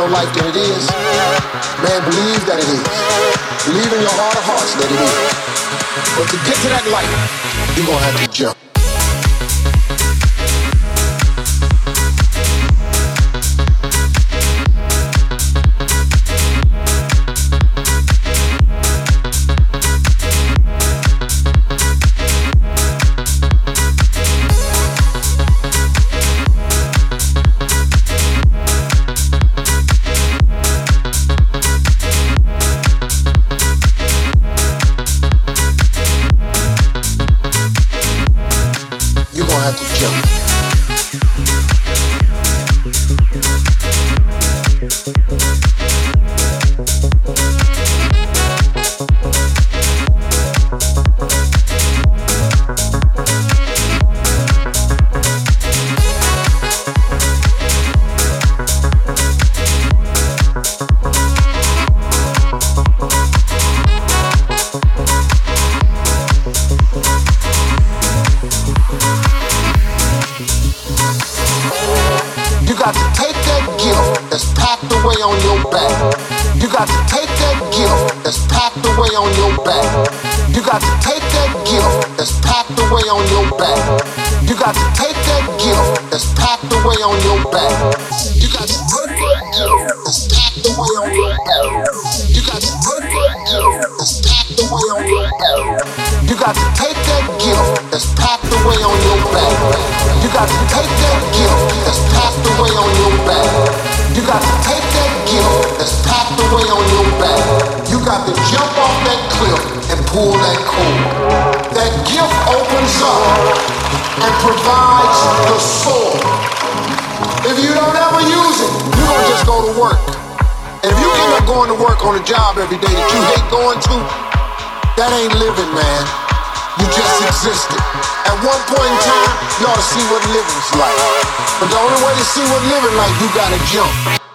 your life than it is, man, believe that it is. Believe in your heart of hearts that it is. But to get to that light, you're going to have to jump. on your back. You got to take that L. It's packed away on your back. You got to take that L. It's the away on your back. You got to take that gift that's packed away on your back. You got to take that gift that's packed away on your back. You got to take that gift that's packed away on your back. You got to jump off that cliff and pull that cord. That gift opens up and provides the soul. If you don't ever use it, you don't just go to work. And if you end up going to work on a job every day that you hate going to, that ain't living, man. You just existed. At one point in time, you ought to see what living's like. But the only way to see what living like, you gotta jump.